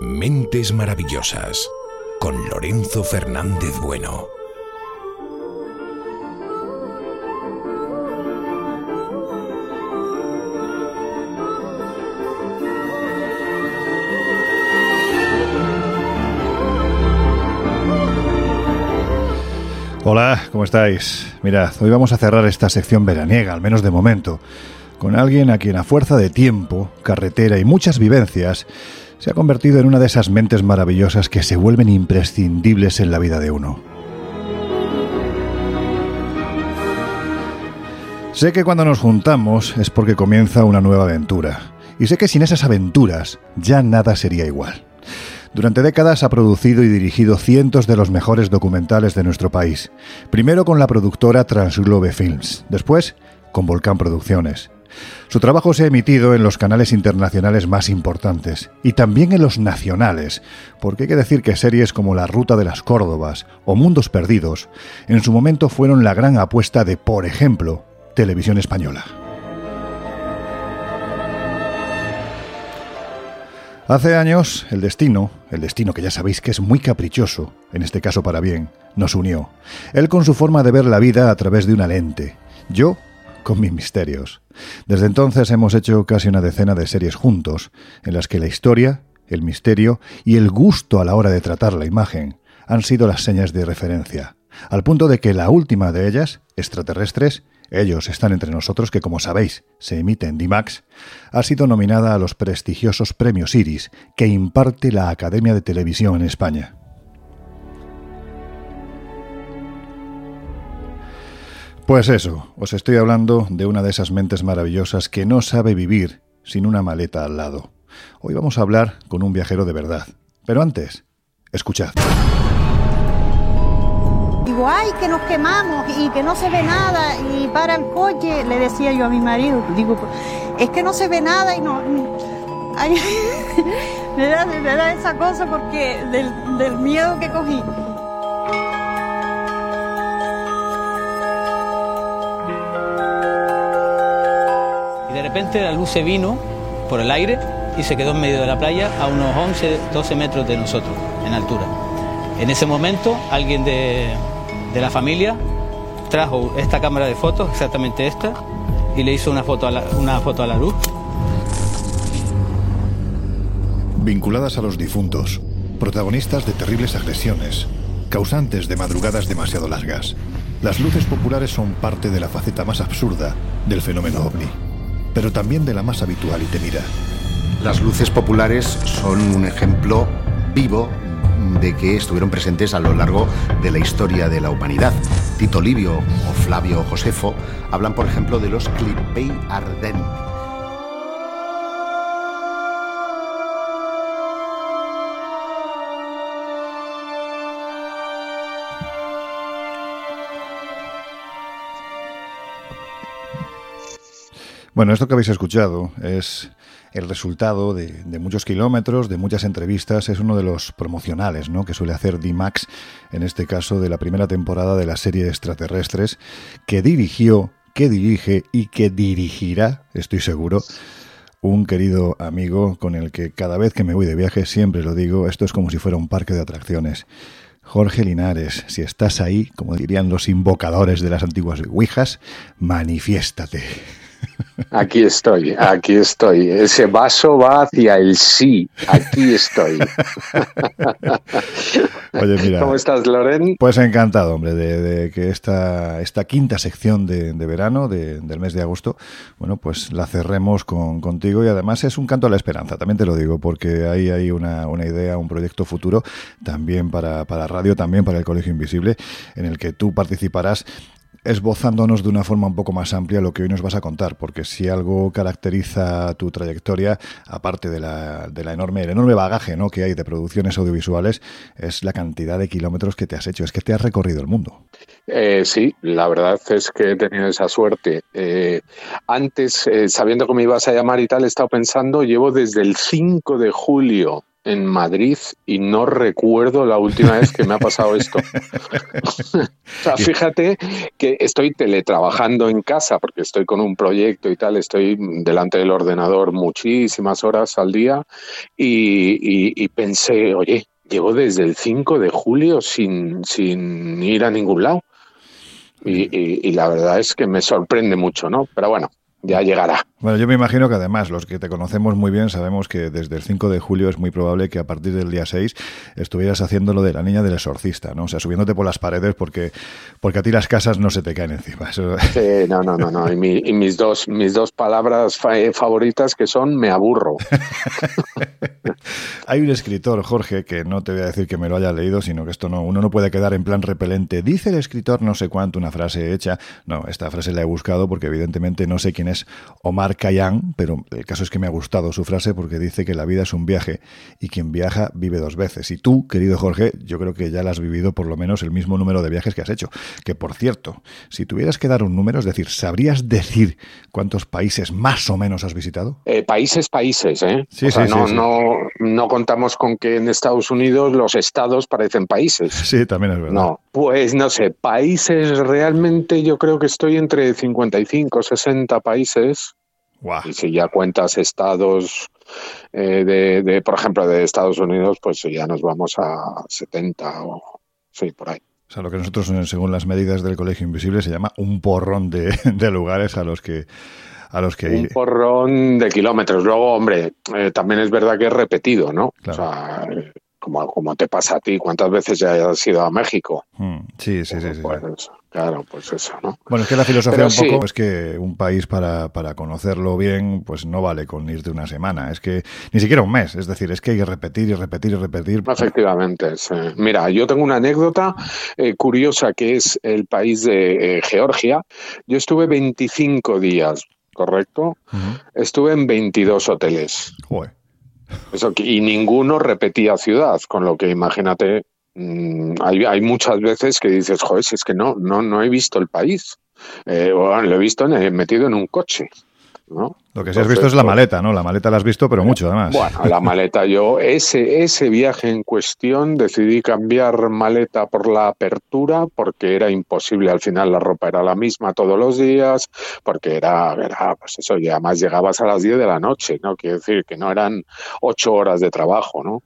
Mentes Maravillosas con Lorenzo Fernández Bueno. Hola, ¿cómo estáis? Mirad, hoy vamos a cerrar esta sección veraniega, al menos de momento, con alguien a quien a fuerza de tiempo, carretera y muchas vivencias, se ha convertido en una de esas mentes maravillosas que se vuelven imprescindibles en la vida de uno. Sé que cuando nos juntamos es porque comienza una nueva aventura, y sé que sin esas aventuras ya nada sería igual. Durante décadas ha producido y dirigido cientos de los mejores documentales de nuestro país. Primero con la productora Transglobe Films, después con Volcán Producciones. Su trabajo se ha emitido en los canales internacionales más importantes y también en los nacionales, porque hay que decir que series como La Ruta de las Córdobas o Mundos Perdidos en su momento fueron la gran apuesta de, por ejemplo, Televisión Española. Hace años, el destino, el destino que ya sabéis que es muy caprichoso, en este caso para bien, nos unió. Él con su forma de ver la vida a través de una lente, yo con mis misterios. Desde entonces hemos hecho casi una decena de series juntos, en las que la historia, el misterio y el gusto a la hora de tratar la imagen han sido las señas de referencia, al punto de que la última de ellas, extraterrestres, ellos están entre nosotros, que como sabéis se emite en DIMAX, ha sido nominada a los prestigiosos premios Iris que imparte la Academia de Televisión en España. Pues eso, os estoy hablando de una de esas mentes maravillosas que no sabe vivir sin una maleta al lado. Hoy vamos a hablar con un viajero de verdad. Pero antes, escuchad ay, que nos quemamos y que no se ve nada y para el coche, le decía yo a mi marido, digo, es que no se ve nada y no... me, da, esa cosa porque del, miedo que cogí. Repente la luz se vino por el aire y se quedó en medio de la playa a unos 11, 12 metros de nosotros, en altura. En ese momento alguien de, de la familia trajo esta cámara de fotos, exactamente esta, y le hizo una foto a la, una foto a la luz. Vinculadas a los difuntos, protagonistas de terribles agresiones, causantes de madrugadas demasiado largas, las luces populares son parte de la faceta más absurda del fenómeno ovni, pero también de la más habitual y temida. Las luces populares son un ejemplo vivo de que estuvieron presentes a lo largo de la historia de la humanidad. Tito Livio o Flavio Josefo hablan, por ejemplo, de los Clipei Arden. Bueno, esto que habéis escuchado es el resultado de, muchos kilómetros, de muchas entrevistas, es uno de los promocionales ¿no? que suele hacer D-Max, en este caso de la primera temporada de la serie Extraterrestres, que dirigió, que dirige y que dirigirá, estoy seguro, un querido amigo con el que cada vez que me voy de viaje siempre lo digo, esto es como si fuera un parque de atracciones. Jorge Linares, si estás ahí, como dirían los invocadores de las antiguas Ouijas, manifiéstate. Aquí estoy, aquí estoy. Ese vaso va hacia el sí. Aquí estoy. Oye, mira. ¿Cómo estás, Loren? Pues encantado, hombre, de, que esta, esta quinta sección de, verano del mes de agosto, bueno, pues la cerremos con, contigo y además es un canto a la esperanza, también te lo digo, porque ahí hay una, una idea, un proyecto futuro también para, para radio, también para el Colegio Invisible, en el que tú participarás esbozándonos de una forma un poco más amplia lo que hoy nos vas a contar, porque si algo caracteriza tu trayectoria, aparte de la, enorme, el enorme bagaje ¿no? que hay de producciones audiovisuales, es la cantidad de kilómetros que te has hecho, es que te has recorrido el mundo. Eh, sí, la verdad es que he tenido esa suerte. Eh, antes, eh, sabiendo que me ibas a llamar y tal, he estado pensando, llevo desde el 5 de julio en Madrid y no recuerdo la última vez que me ha pasado esto. o sea, fíjate que estoy teletrabajando en casa porque estoy con un proyecto y tal, estoy delante del ordenador muchísimas horas al día y, y pensé, oye, llevo desde el 5 de julio sin, sin ir a ningún lado. Y, y, la verdad es que me sorprende mucho, ¿no? Pero bueno, ya llegará. Bueno, yo me imagino que además los que te conocemos muy bien sabemos que desde el 5 de julio es muy probable que a partir del día 6 estuvieras haciendo lo de la niña del exorcista, ¿no? O sea, subiéndote por las paredes porque, porque a ti las casas no se te caen encima. Sí, no, no, no, no. Y, mis, dos, mis dos palabras eh, favoritas que son me aburro. Hay un escritor, Jorge, que no te voy a decir que me lo haya leído, sino que esto no, uno no puede quedar en plan repelente. Dice el escritor no sé cuánto, una frase hecha. No, esta frase la he buscado porque evidentemente no sé quién es Omar Khayyam, pero el caso es que me ha gustado su frase porque dice que la vida es un viaje y quien viaja vive dos veces. Y tú, querido Jorge, yo creo que ya la has vivido por lo menos el mismo número de viajes que has hecho. Que por cierto, si tuvieras que dar un número, es decir, ¿sabrías decir cuántos países más o menos has visitado? Eh, países, países, ¿eh? Sí, sí, no, no, no contamos con que en Estados Unidos los estados parecen países. Sí, también es verdad. No, pues no sé, países realmente yo creo que estoy entre 55, 60 países y si ya cuentas estados eh, de, por ejemplo, de Estados Unidos, pues ya nos vamos a 70 o sí, por ahí. O sea, lo que nosotros, según las medidas del Colegio Invisible, se llama un porrón de, lugares a los que a los que un porrón de kilómetros. Luego, hombre, eh, también es verdad que es repetido, ¿no? O sea, como, como te pasa a ti, ¿cuántas veces ya has ido a México? Mm, sí, sí, sí. sí. Pues, Claro, pues eso, ¿no? Bueno, es que la filosofía un poco es que un país para, para conocerlo bien, pues no vale con irte una semana, es que ni siquiera un mes, es decir, es que hay que repetir y repetir y repetir. Efectivamente, Mira, yo tengo una anécdota eh, curiosa que es el país de eh, Georgia. Yo estuve 25 días, ¿correcto? Estuve en 22 hoteles. Eso, y ninguno repetía ciudad, con lo que imagínate hay, hay, muchas veces que dices, joder, si es que no, no, no he visto el país. Eh, lo he visto en, metido en un coche. ¿no? Lo que sí has visto es la pues maleta, ¿no? La maleta la has visto, pero mucho además. Bueno, la maleta, yo ese, ese viaje en cuestión decidí cambiar maleta por la apertura porque era imposible, al final la ropa era la misma todos los días, porque era, era pues eso, y además llegabas a las 10 de la noche, ¿no? Quiere decir que no eran ocho horas de trabajo, ¿no?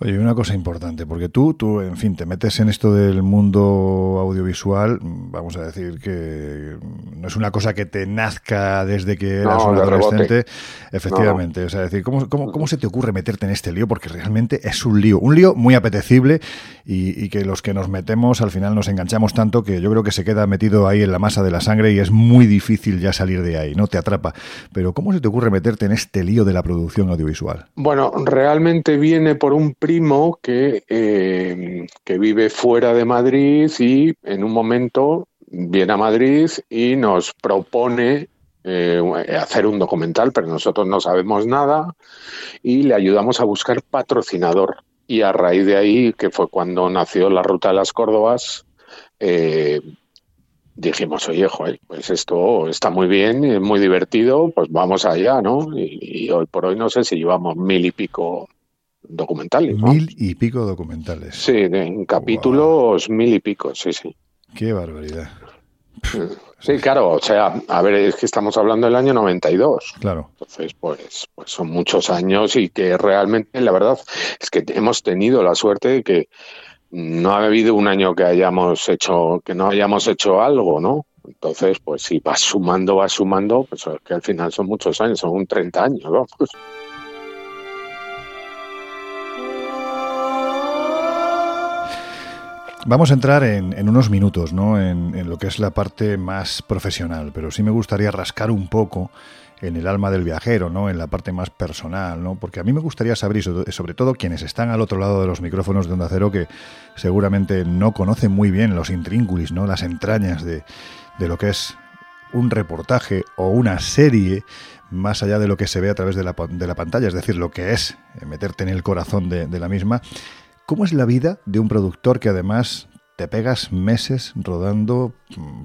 Oye, una cosa importante, porque tú, tú, en fin, te metes en esto del mundo audiovisual, vamos a decir que no es una cosa que te nazca desde que eras un adolescente. Efectivamente, o sea, decir, ¿cómo, cómo, ¿cómo, se te ocurre meterte en este lío? Porque realmente es un lío, un lío muy apetecible y, y, que los que nos metemos al final nos enganchamos tanto que yo creo que se queda metido ahí en la masa de la sangre y es muy difícil ya salir de ahí, no te atrapa. Pero ¿cómo se te ocurre meterte en este lío de la producción audiovisual? Bueno, realmente viene por un primo que, eh, que vive fuera de Madrid y en un momento viene a Madrid y nos propone eh, hacer un documental, pero nosotros no sabemos nada y le ayudamos a buscar patrocinador. Y a raíz de ahí, que fue cuando nació la Ruta de las Córdobas, eh, dijimos, oye, joder, pues esto está muy bien, es muy divertido, pues vamos allá, ¿no? Y, hoy por hoy no sé si llevamos mil y pico documentales. Mil y pico documentales. Sí, en capítulos mil y pico, sí, sí. Qué barbaridad. Sí, claro, o sea, a ver, es que estamos hablando del año 92. Claro. Entonces, pues, pues son muchos años y que realmente, la verdad, es que hemos tenido la suerte de que no ha habido un año que hayamos hecho, que no hayamos hecho algo, ¿no? Entonces, pues si vas sumando, vas sumando, pues es que al final son muchos años, son un 30 años, vamos. Vamos a entrar en, unos minutos ¿no? En, lo que es la parte más profesional, pero sí me gustaría rascar un poco en el alma del viajero, ¿no? en la parte más personal, ¿no? porque a mí me gustaría saber, sobre todo quienes están al otro lado de los micrófonos de Onda Cero, que seguramente no conocen muy bien los intríngulis, ¿no? las entrañas de, lo que es un reportaje o una serie más allá de lo que se ve a través de la, de la pantalla, es decir, lo que es meterte en el corazón de, de la misma. ¿Cómo es la vida de un productor que además te pegas meses rodando,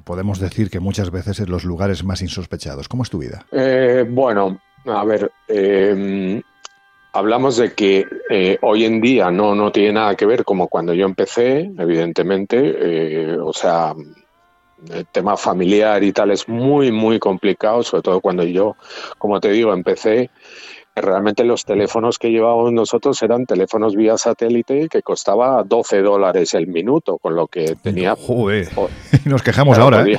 podemos decir que muchas veces en los lugares más insospechados? ¿Cómo es tu vida? Eh, bueno, a ver, em, hablamos de que eh, hoy en día no, no tiene nada que ver como cuando yo empecé, evidentemente, eh, o sea, el tema familiar y tal es muy, muy complicado, sobre todo cuando yo, como te digo, empecé, realmente los teléfonos que llevábamos nosotros eran teléfonos vía satélite que costaba 12 dólares el minuto, con lo que tenía... Joder, nos quejamos ahora. ¿eh?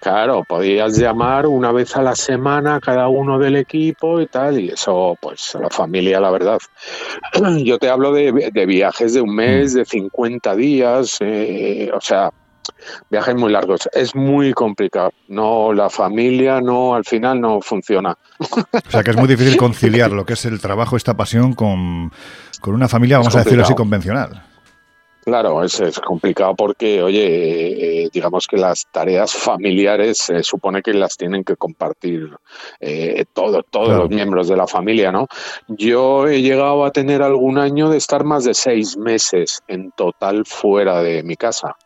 Claro, podías llamar una vez a la semana cada uno del equipo y tal, y eso, pues, la familia, la verdad. Yo te hablo de, viajes de un mes, mm. de 50 días, eh, o sea, viajes muy largos. Es muy complicado. No, la familia no, al final no funciona. O sea que es muy difícil conciliar lo que es el trabajo, esta pasión con, con una familia, vamos a decirlo así, convencional. Claro, es, es, complicado porque, oye, eh, digamos que las tareas familiares se supone que las tienen que compartir eh, todo, todos los miembros de la familia, ¿no? Yo he llegado a tener algún año de estar más de seis meses en total fuera de mi casa.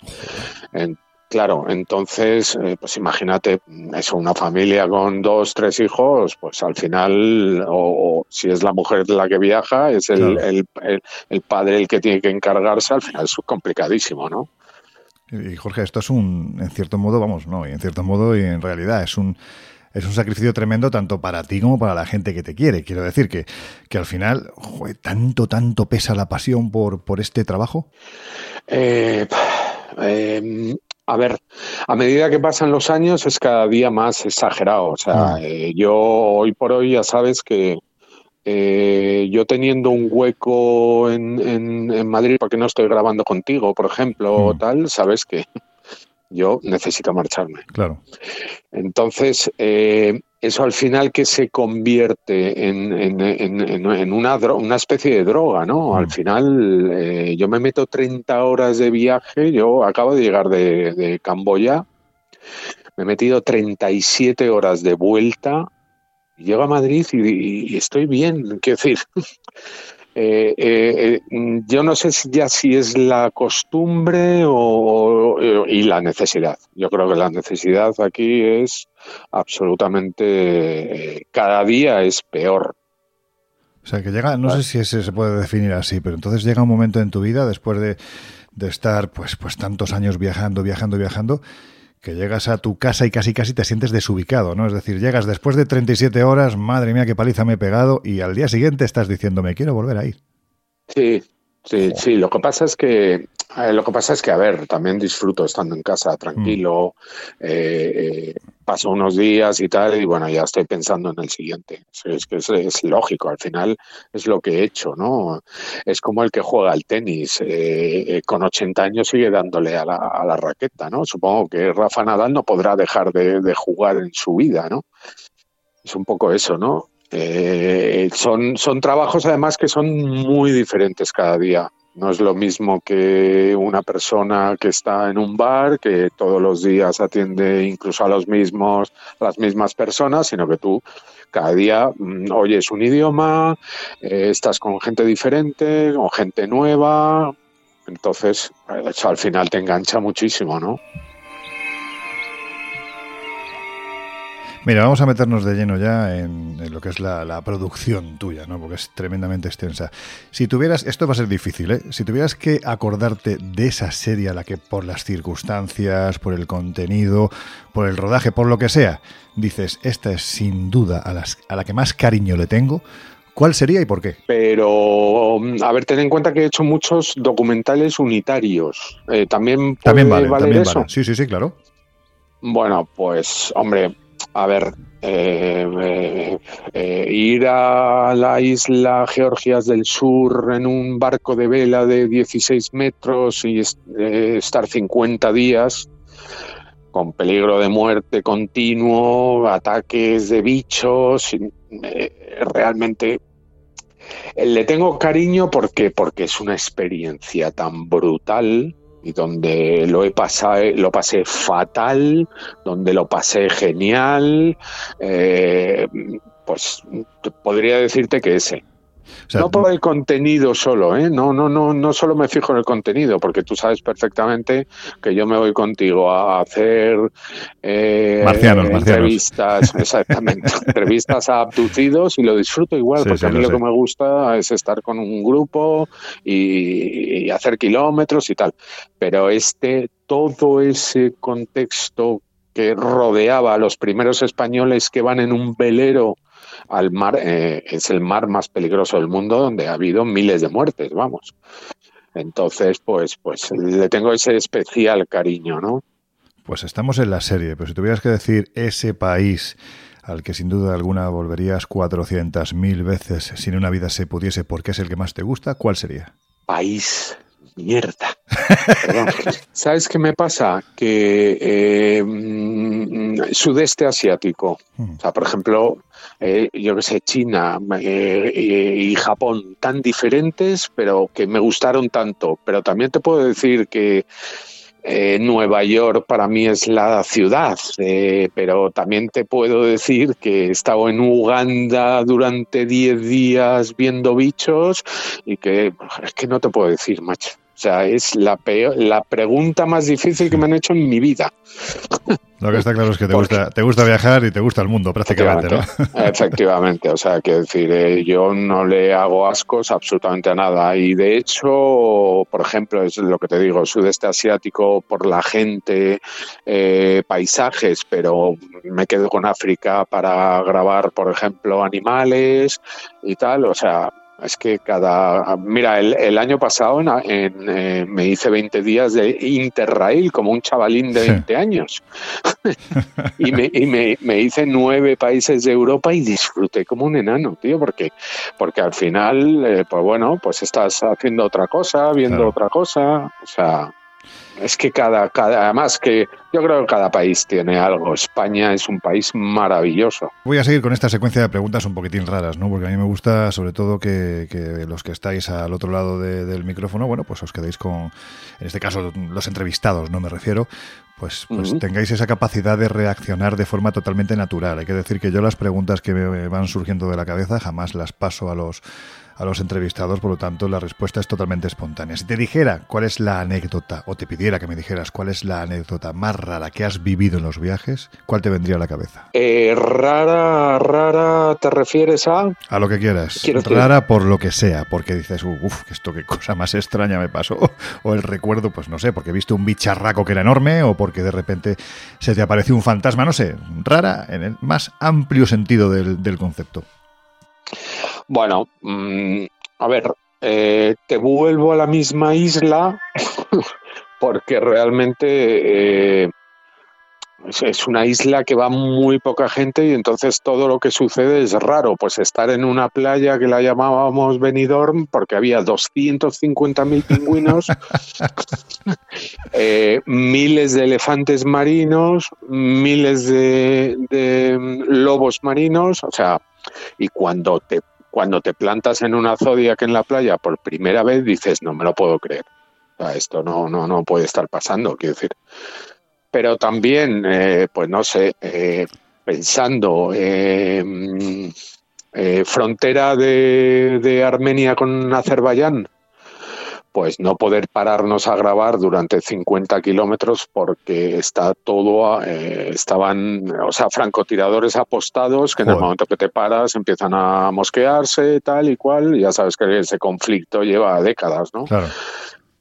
Claro, entonces, eh, pues imagínate, eso, una familia con dos, tres hijos, pues al final, o, si es la mujer la que viaja, es el, el, padre el que tiene que encargarse, al final es complicadísimo, ¿no? Y Jorge, esto es un, en cierto modo, vamos, no, y en cierto modo y en realidad es un, es un sacrificio tremendo tanto para ti como para la gente que te quiere. Quiero decir que, que al final, tanto, tanto pesa la pasión por, por este trabajo. Eh, eh, a ver, a medida que pasan los años es cada día más exagerado. O sea, ah. eh, yo hoy por hoy ya sabes que eh, yo teniendo un hueco en, en, Madrid porque no estoy grabando contigo, por ejemplo, o mm. tal, sabes que yo necesito marcharme. Claro. Entonces, eh, eso al final que se convierte en, en, una, una especie de droga, ¿no? Al mm. final eh, yo me meto 30 horas de viaje, yo acabo de llegar de, Camboya, me he metido 37 horas de vuelta, llego a Madrid y, estoy bien, quiero decir. Eh, eh, yo no sé ya si es la costumbre o, y la necesidad. Yo creo que la necesidad aquí es absolutamente eh, cada día es peor. O sea, que llega, no sé si ese se puede definir así, pero entonces llega un momento en tu vida, después de, de estar pues, pues tantos años viajando, viajando, viajando, que llegas a tu casa y casi casi te sientes desubicado, ¿no? Es decir, llegas después de 37 horas, madre mía, qué paliza me he pegado, y al día siguiente estás diciendo, me quiero volver a ir. Sí, Sí, sí, lo que pasa es que eh, lo que pasa es que, a ver, también disfruto estando en casa tranquilo, eh, paso unos días y tal, y bueno, ya estoy pensando en el siguiente. Es que es, lógico, al final es lo que he hecho, ¿no? Es como el que juega al tenis, eh, con 80 años sigue dándole a la, a la, raqueta, ¿no? Supongo que Rafa Nadal no podrá dejar de, de jugar en su vida, ¿no? Es un poco eso, ¿no? Eh, son, son trabajos además que son muy diferentes cada día. No es lo mismo que una persona que está en un bar, que todos los días atiende incluso a los mismos, las mismas personas, sino que tú cada día mm, oyes un idioma, eh, estás con gente diferente, con gente nueva. Entonces, eso al final te engancha muchísimo, ¿no? Mira, vamos a meternos de lleno ya en, lo que es la, producción tuya, ¿no? Porque es tremendamente extensa. Si tuvieras, esto va a ser difícil, ¿eh? Si tuvieras que acordarte de esa serie a la que por las circunstancias, por el contenido, por el rodaje, por lo que sea, dices, esta es sin duda a, las, a la que más cariño le tengo, ¿Cuál sería y por qué? Pero, a ver, ten en cuenta que he hecho muchos documentales unitarios. Eh, también puede también vale, también Vale. Sí, sí, sí, claro. Bueno, pues, hombre, a ver, eh, eh, eh, ir a la isla Georgias del Sur en un barco de vela de 16 metros y estar 50 días con peligro de muerte continuo, ataques de bichos, realmente le tengo cariño porque porque es una experiencia tan brutal y donde lo he pasado, lo pasé fatal, donde lo pasé genial, eh, pues podría decirte que ese. No por el contenido solo, ¿eh? No, no, no, no solo me fijo en el contenido, porque tú sabes perfectamente que yo me voy contigo a hacer eh, entrevistas, exactamente, entrevistas a abducidos y lo disfruto igual, porque a mí lo, que me gusta es estar con un grupo y, y hacer kilómetros y tal. Pero este, todo ese contexto que rodeaba a los primeros españoles que van en un velero al mar, eh, es el mar más peligroso del mundo donde ha habido miles de muertes, vamos. Entonces, pues, pues le tengo ese especial cariño, ¿no? Pues estamos en la serie, pero si tuvieras que decir ese país al que sin duda alguna volverías 400.000 veces si en una vida se pudiese porque es el que más te gusta, ¿cuál sería? País mierda. ¿Sabes qué me pasa? Que eh, mm, sudeste asiático, hmm. o sea, por ejemplo, eh, yo que sé, China eh, y Japón, tan diferentes, pero que me gustaron tanto. Pero también te puedo decir que Nueva York para mí es la ciudad, pero también te puedo decir que he estado en Uganda durante 10 días viendo bichos y que es que no te puedo decir, macho. O sea, es la, peor, la pregunta más difícil que me han hecho en mi vida. Lo que está claro es que te, gusta, te gusta viajar y te gusta el mundo prácticamente, ¿no? Efectivamente, o sea, quiero decir, eh, yo no le hago ascos absolutamente a nada y de hecho, por ejemplo, es lo que te digo, sudeste asiático por la gente, eh, paisajes, pero me quedo con África para grabar, por ejemplo, animales y tal, o sea, es que cada. Mira, el, año pasado en, eh, me hice 20 días de Interrail como un chavalín de 20 años. y, me, y me, me, hice nueve países de Europa y disfruté como un enano, tío, porque, porque al final, eh, pues bueno, pues estás haciendo otra cosa, viendo otra cosa. O sea, es que cada, cada, además que yo creo que cada país tiene algo. España es un país maravilloso. Voy a seguir con esta secuencia de preguntas un poquitín raras, ¿no? Porque a mí me gusta, sobre todo, que, los que estáis al otro lado del micrófono, bueno, pues os quedéis con, en este caso, los entrevistados, no me refiero, pues, pues tengáis esa capacidad de reaccionar de forma totalmente natural. Hay que decir que yo las preguntas que me van surgiendo de la cabeza jamás las paso a los a los entrevistados, por lo tanto la respuesta es totalmente espontánea. Si te dijera cuál es la anécdota, o te pidiera que me dijeras cuál es la anécdota más rara que has vivido en los viajes, ¿cuál te vendría a la cabeza? Eh, rara, rara, ¿te refieres a? A lo que quieras. Rara por lo que sea, porque dices, uff, esto qué cosa más extraña me pasó. O el recuerdo, pues no sé, porque viste un bicharraco que era enorme, o porque de repente se te apareció un fantasma, no sé, rara en el más amplio sentido del, del concepto. Bueno, mm, a ver, eh, te vuelvo a la misma isla porque realmente eh, es una isla que va muy poca gente y entonces todo lo que sucede es raro. Pues estar en una playa que la llamábamos Benidorm porque había 250.000 pingüinos, eh, miles de elefantes marinos, miles de, de lobos marinos, o sea, y cuando te cuando te plantas en una Zodiac en la playa por primera vez dices, no me lo puedo creer. esto no, no, no puede estar pasando, quiero decir. Pero también, eh, pues no sé, eh, pensando, eh, frontera de, de Armenia con Azerbaiyán, pues no poder pararnos a grabar durante 50 kilómetros porque está todo, eh, estaban, o sea, francotiradores apostados que en el momento que te paras empiezan a mosquearse, tal y cual, y ya sabes que ese conflicto lleva décadas, ¿no? Claro.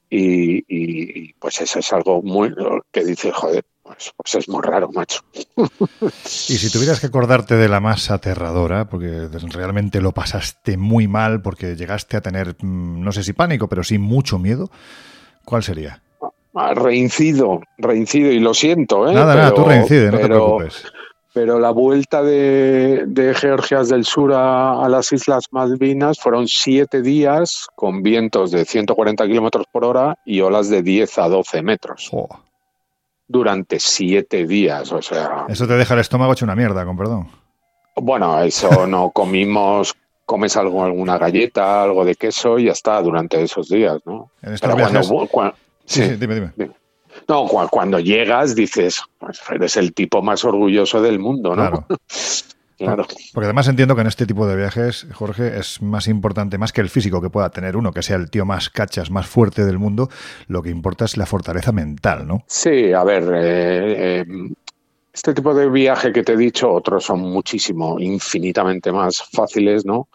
Y, y, pues eso es algo muy que dice, joder, pues, pues, es muy raro, macho. y si tuvieras que acordarte de la más aterradora, porque realmente lo pasaste muy mal, porque llegaste a tener, mm, no sé si pánico, pero sí mucho miedo, ¿cuál sería? Ah, reincido, reincido, y lo siento, ¿eh? Nada, nada, tú reincide, no te preocupes. Pero la vuelta de, de Georgias del Sur a, las Islas Malvinas fueron siete días con vientos de 140 kilómetros por hora y olas de 10 a 12 metros durante siete días, o sea... Eso te deja el estómago hecho una mierda, con perdón. Bueno, eso no comimos, comes algo, alguna galleta, algo de queso y ya está durante esos días, ¿no? En estos cuando, sí, dime, dime. No, cuando llegas dices, pues eres el tipo más orgulloso del mundo, ¿no? Claro. Porque además entiendo que en este tipo de viajes, Jorge, es más importante, más que el físico que pueda tener uno, que sea el tío más cachas, más fuerte del mundo, lo que importa es la fortaleza mental, ¿no? Sí, a ver, eh, eh, este tipo de viaje que te he dicho, otros son muchísimo, infinitamente más fáciles, ¿no?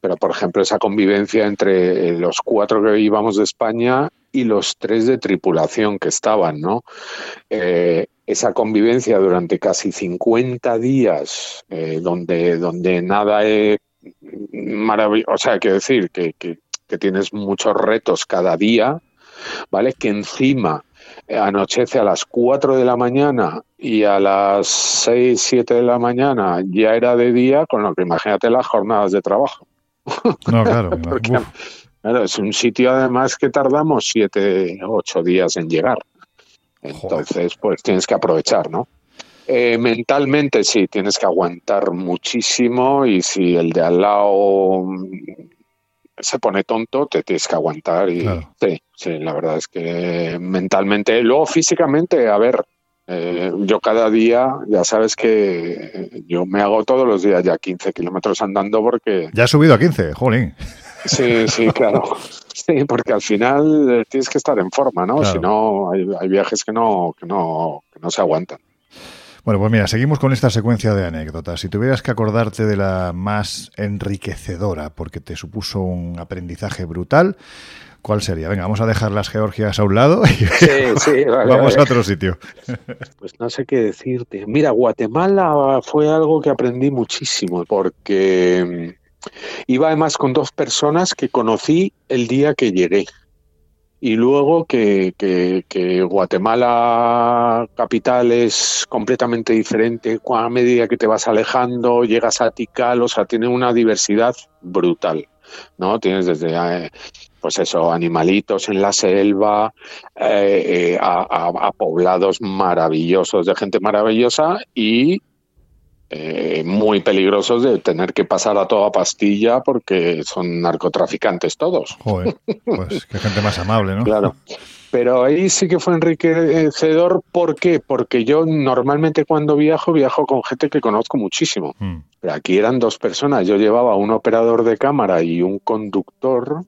Pero, por ejemplo, esa convivencia entre los cuatro que íbamos de España y los tres de tripulación que estaban, ¿no? Eh, esa convivencia durante casi 50 días, eh, donde, donde nada es maravilloso, o sea, quiero decir que, que, que tienes muchos retos cada día, ¿vale? Que encima anochece a las 4 de la mañana y a las 6, 7 de la mañana ya era de día, con lo que imagínate las jornadas de trabajo. No, claro. Porque, claro, es un sitio además que tardamos 7, 8 días en llegar. Entonces, pues tienes que aprovechar, ¿no? Eh, mentalmente sí, tienes que aguantar muchísimo y si el de al lado se pone tonto, te tienes que aguantar y Claro. sí, sí, la verdad es que mentalmente, luego físicamente, a ver, eh, yo cada día, ya sabes que yo me hago todos los días ya 15 kilómetros andando porque, Ya has subido a 15, jolín. sí, sí, claro, sí, porque al final eh, tienes que estar en forma, ¿no? Claro. Si no, hay, hay viajes que no, que no, que no se aguantan. Bueno, pues mira, seguimos con esta secuencia de anécdotas. Si tuvieras que acordarte de la más enriquecedora, porque te supuso un aprendizaje brutal, ¿cuál sería? Venga, vamos a dejar las Georgias a un lado y Sí, sí, vale, vamos vale. a otro sitio. Pues no sé qué decirte. Mira, Guatemala fue algo que aprendí muchísimo porque mm, iba además con dos personas que conocí el día que llegué. Y luego que, Guatemala capital es completamente diferente. A medida que te vas alejando, llegas a Tikal, o sea, tiene una diversidad brutal. ¿no? Tienes desde, eh, pues eso, animalitos en la selva, eh, eh, a, a- a poblados maravillosos de gente maravillosa y eh, muy peligrosos de tener que pasar a toda pastilla porque son narcotraficantes todos. Joder, pues qué gente más amable, ¿no? Claro. Pero ahí sí que fue enriquecedor. ¿Por qué? Porque yo normalmente cuando viajo, viajo con gente que conozco muchísimo. Mm. Pero aquí eran dos personas. Yo llevaba un operador de cámara y un conductor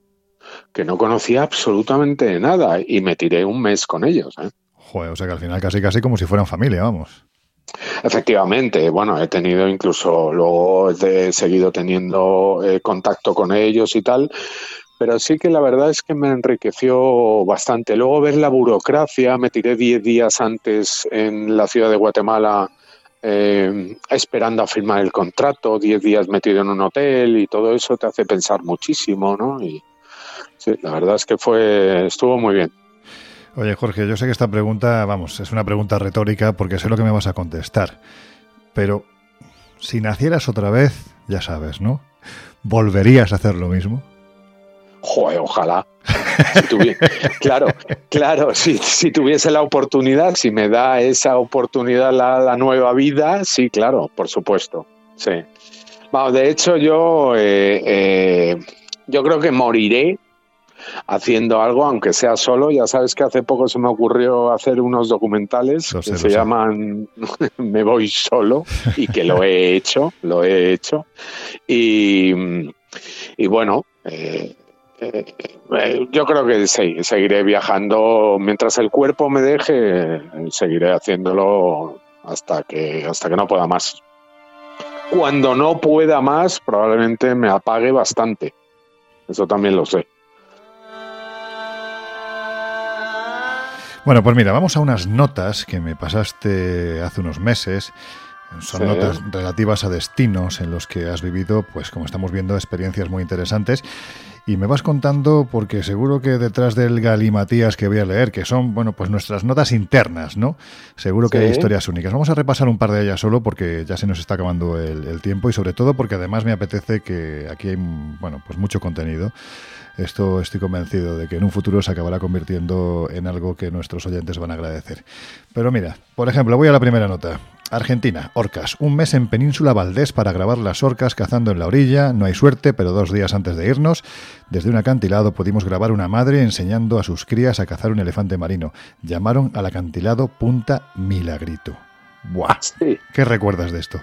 que no conocía absolutamente nada y me tiré un mes con ellos. ¿eh? Joder, o sea que al final casi casi como si fueran familia, vamos. Efectivamente, bueno, he tenido incluso, luego he seguido teniendo eh, contacto con ellos y tal, pero sí que la verdad es que me enriqueció bastante. Luego ver la burocracia, me tiré 10 días antes en la ciudad de Guatemala eh, esperando a firmar el contrato, 10 días metido en un hotel y todo eso te hace pensar muchísimo, ¿no? Y sí, la verdad es que fue, estuvo muy bien. Oye, Jorge, yo sé que esta pregunta, vamos, es una pregunta retórica porque sé lo que me vas a contestar. Pero si nacieras otra vez, ya sabes, ¿no? ¿Volverías a hacer lo mismo? Joder, ojalá. Si claro, claro, si, si tuviese la oportunidad, si me da esa oportunidad la, la nueva vida, sí, claro, por supuesto. Sí. Vamos, de hecho, yo, eh, eh, yo creo que moriré haciendo algo, aunque sea solo. Ya sabes que hace poco se me ocurrió hacer unos documentales que sé, se sé. llaman Me voy solo y que lo he hecho, lo he hecho. Y, y bueno, eh, eh, yo creo que sí, seguiré viajando mientras el cuerpo me deje, seguiré haciéndolo hasta que hasta que no pueda más. Cuando no pueda más, probablemente me apague bastante. Eso también lo sé. Bueno, pues mira, vamos a unas notas que me pasaste hace unos meses. Son Sí. notas relativas a destinos en los que has vivido, pues como estamos viendo, experiencias muy interesantes. Y me vas contando, porque seguro que detrás del galimatías que voy a leer, que son, bueno, pues nuestras notas internas, ¿no? Seguro que Sí. hay historias únicas. Vamos a repasar un par de ellas solo porque ya se nos está acabando el, el tiempo y sobre todo porque además me apetece que aquí hay, bueno, pues mucho contenido. Esto estoy convencido de que en un futuro se acabará convirtiendo en algo que nuestros oyentes van a agradecer. Pero mira, por ejemplo, voy a la primera nota. Argentina, orcas. Un mes en Península Valdés para grabar las orcas cazando en la orilla. No hay suerte, pero dos días antes de irnos, desde un acantilado pudimos grabar una madre enseñando a sus crías a cazar un elefante marino. Llamaron al acantilado Punta Milagrito. ¡Buah! Sí. ¿Qué recuerdas de esto?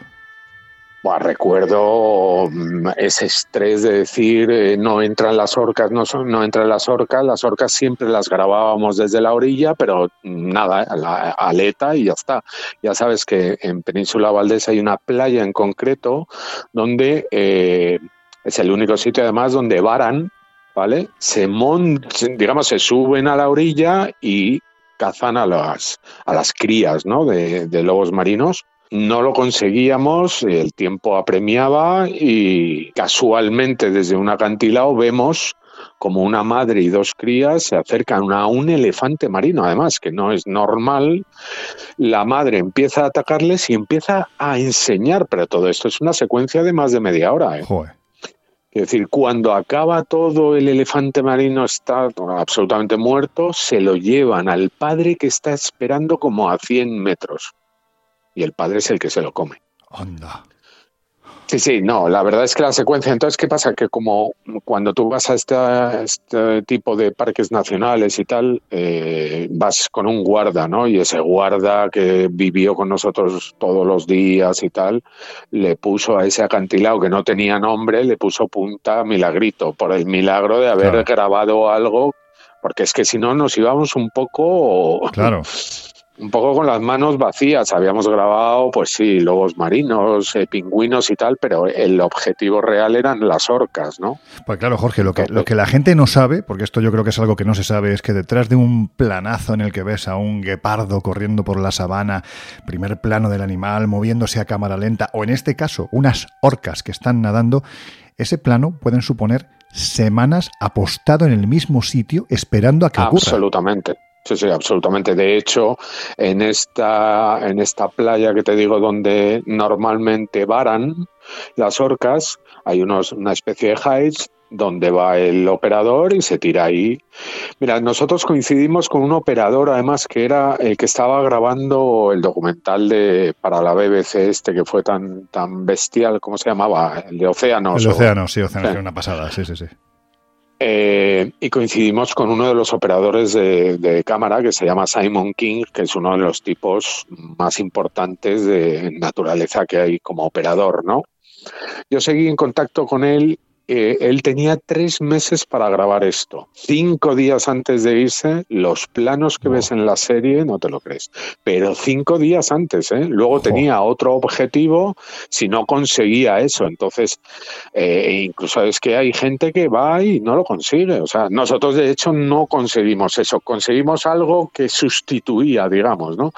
Bueno, recuerdo mm, ese estrés de decir eh, no entran las orcas, no, son, no entran las orcas, las orcas siempre las grabábamos desde la orilla, pero nada, la aleta y ya está. Ya sabes que en Península Valdés hay una playa en concreto donde eh, es el único sitio además donde varan, ¿vale? Se montan, digamos, se suben a la orilla y cazan a las, a las crías ¿no? de, de lobos marinos no lo conseguíamos, el tiempo apremiaba y casualmente desde un acantilado vemos como una madre y dos crías se acercan a un elefante marino, además, que no es normal. La madre empieza a atacarles y empieza a enseñar, pero todo esto es una secuencia de más de media hora. ¿eh? Es decir, cuando acaba todo, el elefante marino está absolutamente muerto, se lo llevan al padre que está esperando como a 100 metros y el padre es el que se lo come. Anda. Sí, sí, no, la verdad es que la secuencia, entonces, ¿qué pasa? Que como cuando tú vas a este, este tipo de parques nacionales y tal, eh, vas con un guarda, ¿no? Y ese guarda que vivió con nosotros todos los días y tal, le puso a ese acantilado que no tenía nombre, le puso punta milagrito, por el milagro de haber grabado algo, porque es que si no nos íbamos un poco... Claro. Un poco con las manos vacías. Habíamos grabado, pues sí, lobos marinos, eh, pingüinos y tal, pero el objetivo real eran las orcas, ¿no? Pues claro, Jorge, lo que, lo que la gente no sabe, porque esto yo creo que es algo que no se sabe, es que detrás de un planazo en el que ves a un guepardo corriendo por la sabana, primer plano del animal, moviéndose a cámara lenta, o en este caso, unas orcas que están nadando, ese plano pueden suponer semanas apostado en el mismo sitio esperando a que ocurra. Absolutamente. Sí, sí, absolutamente. De hecho, en esta, en esta playa que te digo donde normalmente varan las orcas, hay unos, una especie de hides donde va el operador y se tira ahí. Mira, nosotros coincidimos con un operador además que era el que estaba grabando el documental de para la BBC este que fue tan tan bestial, ¿cómo se llamaba? El de Océanos. El Océano, sí, Océanos, sí. una pasada, sí, sí, sí. Eh, y coincidimos con uno de los operadores de, cámara que se llama Simon King, que es uno de los tipos más importantes de naturaleza que hay como operador, ¿no? Yo seguí en contacto con él eh, él tenía tres meses para grabar esto. Cinco días antes de irse, los planos que ves en la serie no te lo crees. Pero cinco días antes, ¿eh? Luego tenía otro objetivo si no conseguía eso. Entonces, eh, incluso es que hay gente que va y no lo consigue. O sea, nosotros de hecho no conseguimos eso. Conseguimos algo que sustituía, digamos, ¿no?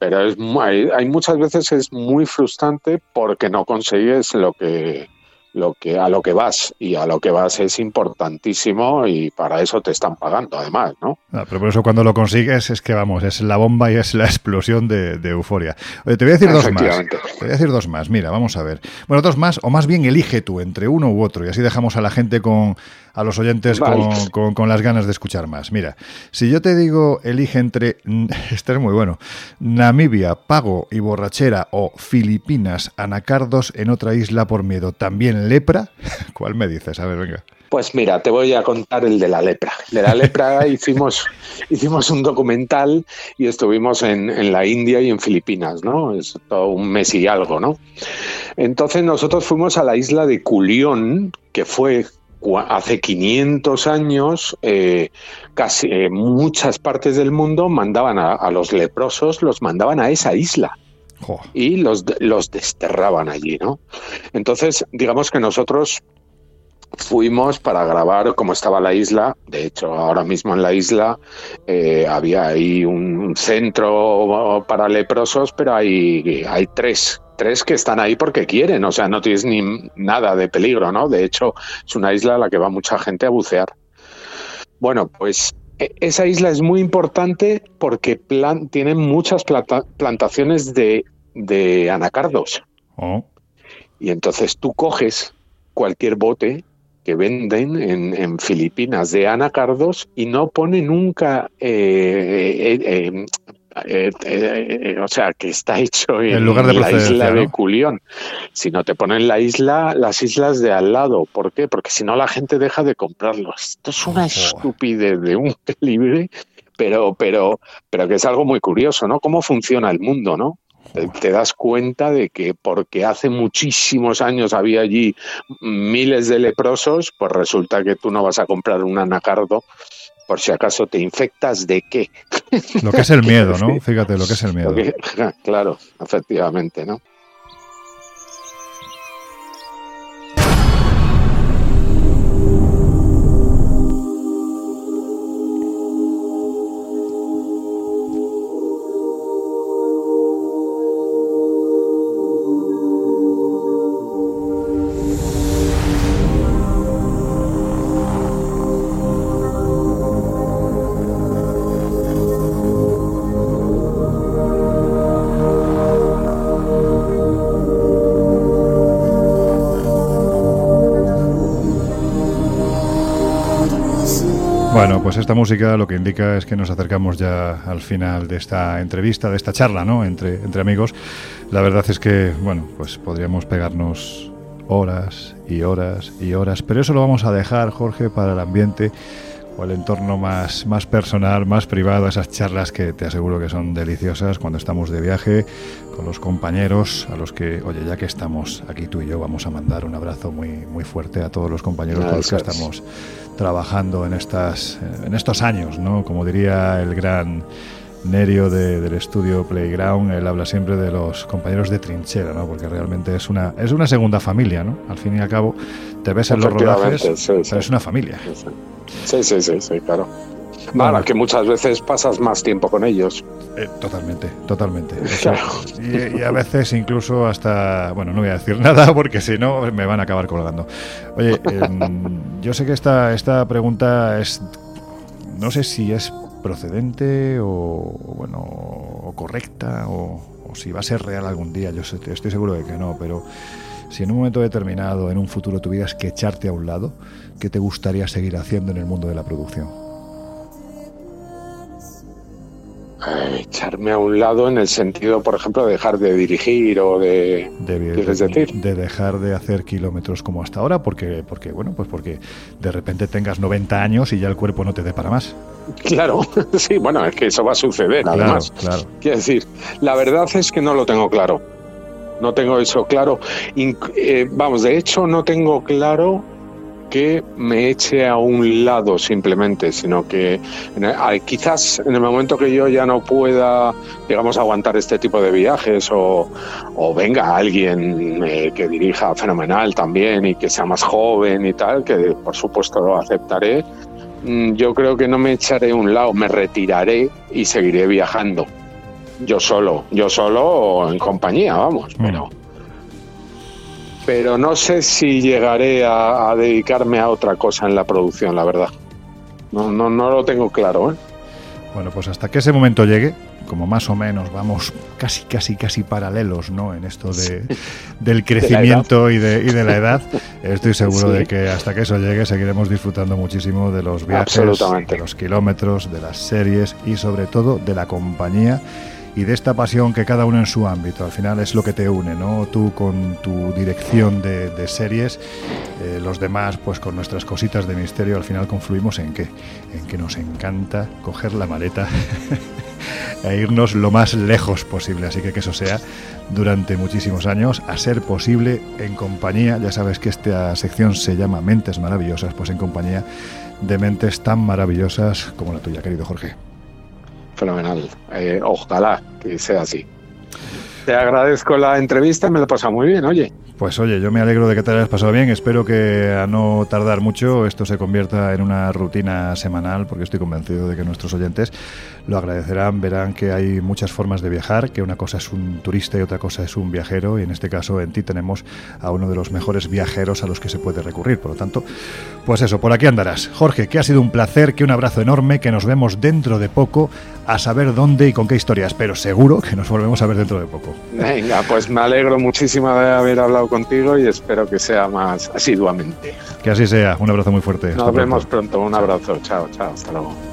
Pero es, hay, hay muchas veces es muy frustrante porque no consigues lo que lo que a lo que vas y a lo que vas es importantísimo y para eso te están pagando además, ¿no? no pero por eso cuando lo consigues es que vamos, es la bomba y es la explosión de, de euforia. Oye, te voy a decir dos más. Te voy a decir dos más. Mira, vamos a ver. Bueno, dos más, o más bien elige tú entre uno u otro y así dejamos a la gente con a los oyentes vale. con, con, con, las ganas de escuchar más. Mira, si yo te digo elige entre, este es muy bueno, Namibia, pago y borrachera o Filipinas, anacardos en otra isla por miedo, también lepra, ¿cuál me dices? A ver, venga. Pues mira, te voy a contar el de la lepra. De la lepra hicimos, hicimos un documental y estuvimos en, en, la India y en Filipinas, ¿no? Es todo un mes y algo, ¿no? Entonces nosotros fuimos a la isla de Culión, que fue hace 500 años, eh, casi eh, muchas partes del mundo mandaban a, a, los leprosos, los mandaban a esa isla. Y los, los desterraban allí, ¿no? Entonces, digamos que nosotros fuimos para grabar cómo estaba la isla. De hecho, ahora mismo en la isla eh, había ahí un centro para leprosos, pero hay, hay tres tres que están ahí porque quieren, o sea, no tienes ni nada de peligro, ¿no? De hecho, es una isla a la que va mucha gente a bucear. Bueno, pues esa isla es muy importante porque plan, tiene muchas planta, plantaciones de, de anacardos. Oh. Y entonces tú coges cualquier bote que venden en, en, Filipinas de anacardos y no pone nunca eh, eh, eh, eh, o sea, que está hecho en, en lugar de la isla ¿no? de Culión, sino te ponen la isla, las islas de al lado. ¿Por qué? Porque si no la gente deja de comprarlo. Esto es una oh. estupidez de un calibre, pero, pero, pero que es algo muy curioso, ¿no? Cómo funciona el mundo, ¿no? Te das cuenta de que porque hace muchísimos años había allí miles de leprosos, pues resulta que tú no vas a comprar un anacardo por si acaso te infectas de qué. Lo que es el miedo, ¿no? Fíjate lo que es el miedo. claro, efectivamente, ¿no? Pues esta música lo que indica es que nos acercamos ya al final de esta entrevista, de esta charla, ¿no? Entre, entre amigos. La verdad es que, bueno, pues podríamos pegarnos horas y horas y horas, pero eso lo vamos a dejar, Jorge, para el ambiente o el entorno más, más personal, más privado, esas charlas que te aseguro que son deliciosas cuando estamos de viaje con los compañeros, a los que, oye, ya que estamos aquí tú y yo, vamos a mandar un abrazo muy, muy fuerte a todos los compañeros con los que estamos trabajando en, estas, en estos años, ¿no? Como diría el gran Nerio del estudio Playground, él habla siempre de los compañeros de trinchera, ¿no? Porque realmente es una, es una segunda familia, ¿no? Al fin y al cabo, te ves en los rodajes, es una familia. Sí, sí, sí, sí, claro. Bueno, que muchas veces pasas más tiempo con ellos. Eh, totalmente, totalmente. y, a veces incluso hasta, bueno, no voy a decir nada porque si no me van a acabar colgando. Oye, em, yo sé que esta, esta pregunta es, no sé si es procedente o, bueno, o correcta o, si va a ser real algún día. Yo estoy seguro de que no, pero si en un momento determinado, en un futuro, tuvieras que echarte a un lado, ¿qué te gustaría seguir haciendo en el mundo de la producción? Eh, echarme a un lado en el sentido, por ejemplo, de dejar de dirigir o de, de, decir? de dejar de hacer kilómetros como hasta ahora, porque, porque bueno, pues porque de repente tengas 90 años y ya el cuerpo no te dé para más. Claro, sí, bueno, es que eso va a suceder, además. Claro. Quiero decir, la verdad es que no lo tengo claro. No tengo eso claro. Eh, vamos, de hecho, no tengo claro que me eche a un lado simplemente, sino que quizás en el momento que yo ya no pueda, digamos, aguantar este tipo de viajes o, venga alguien eh, que dirija fenomenal también y que sea más joven y tal, que por supuesto lo aceptaré, mm, yo creo que no me echaré a un lado, me retiraré y seguiré viajando. Yo solo, yo solo o en compañía, vamos, mm. pero pero no sé si llegaré a, dedicarme a otra cosa en la producción, la verdad. No, no, no lo tengo claro. ¿eh? Bueno, pues hasta que ese momento llegue, como más o menos vamos casi, casi, casi paralelos ¿no? en esto de, del crecimiento y, de, y de la edad, estoy seguro de que hasta que eso llegue seguiremos disfrutando muchísimo de los viajes, de los kilómetros, de las series y sobre todo de la compañía y de esta pasión que cada uno en su ámbito, al final es lo que te une, ¿no? Tú con tu dirección de, series, eh, los demás pues con nuestras cositas de misterio, al final confluimos en qué? En que nos encanta coger la maleta e irnos lo más lejos posible, así que que eso sea durante muchísimos años, a ser posible en compañía, ya sabes que esta sección se llama Mentes Maravillosas, pues en compañía de mentes tan maravillosas como la tuya, querido Jorge fenomenal. Eh, ojalá que sea así. Te agradezco la entrevista, me lo he pasado muy bien, oye. Pues oye, yo me alegro de que te hayas pasado bien. Espero que a no tardar mucho esto se convierta en una rutina semanal, porque estoy convencido de que nuestros oyentes lo agradecerán. Verán que hay muchas formas de viajar, que una cosa es un turista y otra cosa es un viajero. Y en este caso, en ti tenemos a uno de los mejores viajeros a los que se puede recurrir. Por lo tanto, pues eso, por aquí andarás. Jorge, que ha sido un placer, que un abrazo enorme, que nos vemos dentro de poco a saber dónde y con qué historias, pero seguro que nos volvemos a ver dentro de poco. Venga, pues me alegro muchísimo de haber hablado contigo y espero que sea más asiduamente. Que así sea. Un abrazo muy fuerte. Nos vemos pronto. Un abrazo. Chao, chao. Hasta luego.